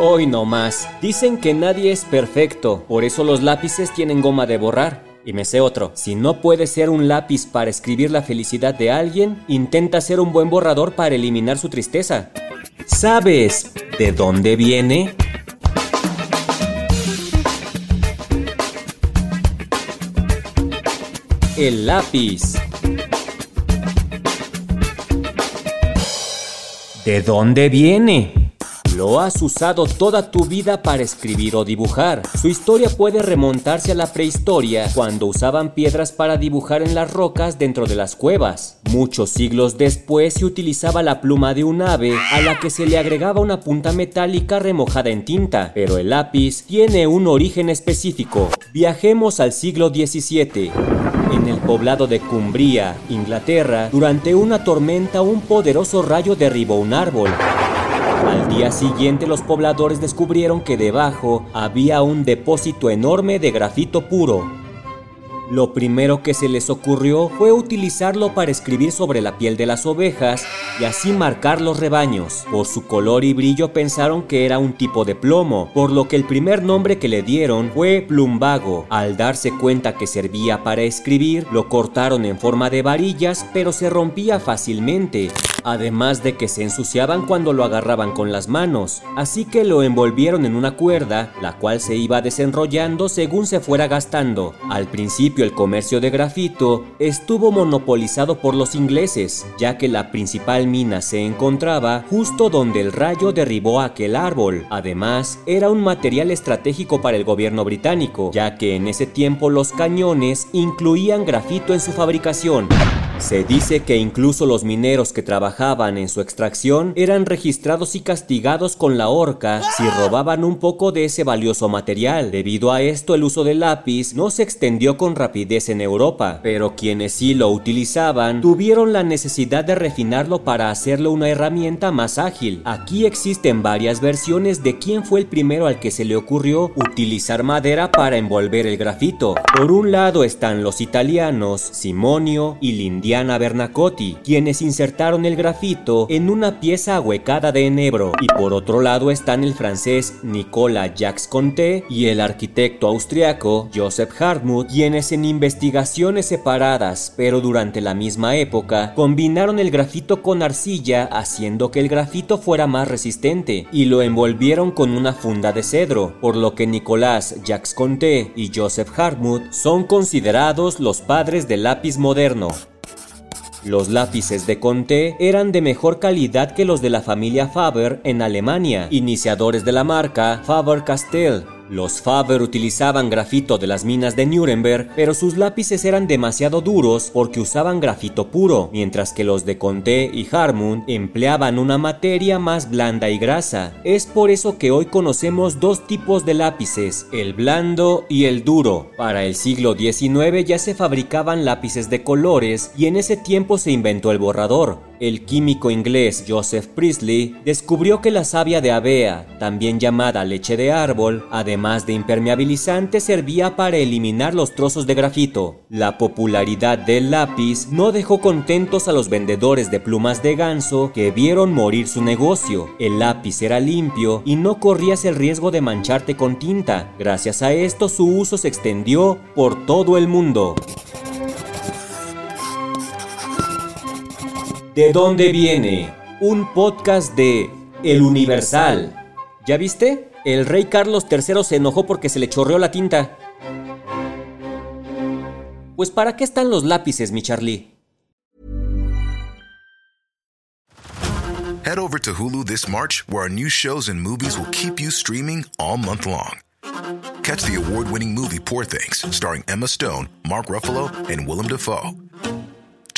Hoy no más. Dicen que nadie es perfecto, por eso los lápices tienen goma de borrar. Y me sé otro, si no puedes ser un lápiz para escribir la felicidad de alguien, intenta ser un buen borrador para eliminar su tristeza. ¿Sabes de dónde viene? El lápiz. ¿De dónde viene? Lo has usado toda tu vida para escribir o dibujar. Su historia puede remontarse a la prehistoria, cuando usaban piedras para dibujar en las rocas dentro de las cuevas. Muchos siglos después se utilizaba la pluma de un ave, a la que se le agregaba una punta metálica remojada en tinta, pero el lápiz tiene un origen específico. Viajemos al siglo XVII. En el poblado de Cumbria, Inglaterra, durante una tormenta un poderoso rayo derribó un árbol. Al día siguiente los pobladores descubrieron que debajo había un depósito enorme de grafito puro. Lo primero que se les ocurrió fue utilizarlo para escribir sobre la piel de las ovejas y así marcar los rebaños. Por su color y brillo pensaron que era un tipo de plomo, por lo que el primer nombre que le dieron fue plumbago. Al darse cuenta que servía para escribir, lo cortaron en forma de varillas, pero se rompía fácilmente además de que se ensuciaban cuando lo agarraban con las manos, así que lo envolvieron en una cuerda, la cual se iba desenrollando según se fuera gastando. Al principio el comercio de grafito estuvo monopolizado por los ingleses, ya que la principal mina se encontraba justo donde el rayo derribó aquel árbol. Además, era un material estratégico para el gobierno británico, ya que en ese tiempo los cañones incluían grafito en su fabricación. Se dice que incluso los mineros que trabajaban en su extracción eran registrados y castigados con la horca si robaban un poco de ese valioso material. Debido a esto el uso del lápiz no se extendió con rapidez en Europa, pero quienes sí lo utilizaban tuvieron la necesidad de refinarlo para hacerlo una herramienta más ágil. Aquí existen varias versiones de quién fue el primero al que se le ocurrió utilizar madera para envolver el grafito. Por un lado están los italianos Simonio y Lindiano Diana Bernacotti, quienes insertaron el grafito en una pieza ahuecada de enebro. Y por otro lado están el francés Nicolas Jacques Conté y el arquitecto austriaco Joseph Hartmut, quienes en investigaciones separadas, pero durante la misma época, combinaron el grafito con arcilla haciendo que el grafito fuera más resistente y lo envolvieron con una funda de cedro, por lo que Nicolas Jacques Conté y Joseph Hartmut son considerados los padres del lápiz moderno. Los lápices de Conté eran de mejor calidad que los de la familia Faber en Alemania, iniciadores de la marca Faber-Castell. Los Faber utilizaban grafito de las minas de Nuremberg, pero sus lápices eran demasiado duros porque usaban grafito puro, mientras que los de Conté y Harmon empleaban una materia más blanda y grasa. Es por eso que hoy conocemos dos tipos de lápices, el blando y el duro. Para el siglo XIX ya se fabricaban lápices de colores y en ese tiempo se inventó el borrador. El químico inglés Joseph Priestley descubrió que la savia de avea, también llamada leche de árbol, además de impermeabilizante, servía para eliminar los trozos de grafito. La popularidad del lápiz no dejó contentos a los vendedores de plumas de ganso que vieron morir su negocio. El lápiz era limpio y no corrías el riesgo de mancharte con tinta. Gracias a esto su uso se extendió por todo el mundo. ¿De dónde viene? Un podcast de El Universal. ¿Ya viste? El rey Carlos III se enojó porque se le chorreó la tinta. Pues ¿para qué están los lápices, mi Charlie? Head over to Hulu this March, where our new shows and movies will keep you streaming all month long. Catch the award-winning movie Poor Things, starring Emma Stone, Mark Ruffalo, and Willem Dafoe.